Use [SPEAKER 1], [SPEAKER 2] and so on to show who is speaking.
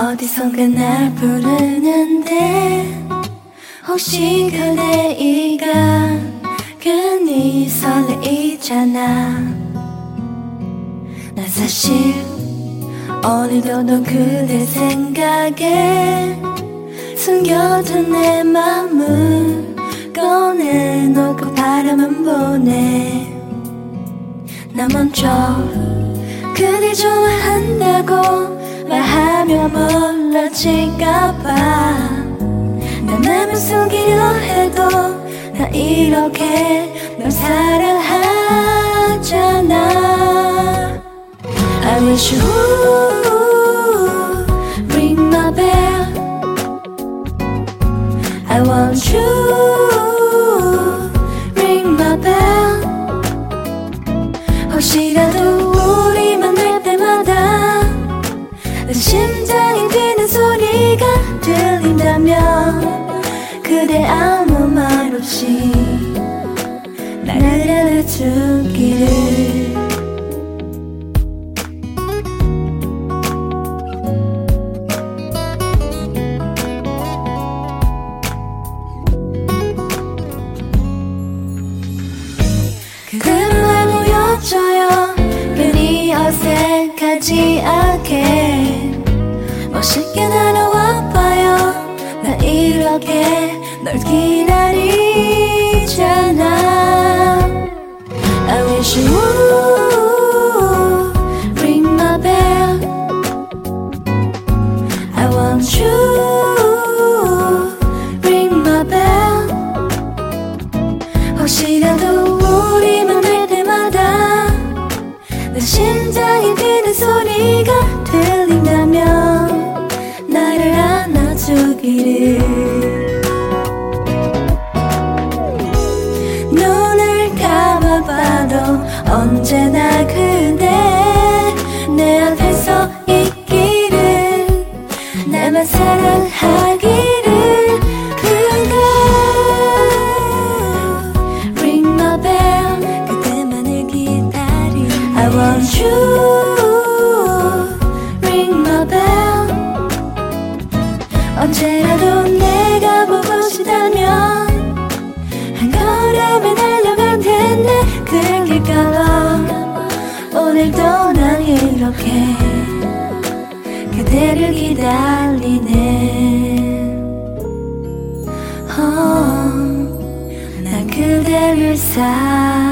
[SPEAKER 1] 어디선가 날 부르는데 혹시 그대 이가 괜히 설레이잖아. 나 사실 오늘도 넌 그대 생각에 숨겨둔 내 맘을 꺼내놓고 바라만 보네. 나 먼저 그대 좋아한다고 말하며 멀어질까봐 내 맘을 숨기려 해도 나 이렇게 널 사랑하잖아 I wish you ring my bell I want you 들린다면 그대 아무 말 없이 나를 알아주기를 그대만 보여줘요. 괜히 어색하지 않게 심장이 뛰는 소리가 들린다면 나를 안아주기를. 눈을 감아봐도 언제나 그대 내 앞에 서 있기를. 나만 사랑하기 이렇게 그대를 기다리네. 어, 난 그대를 사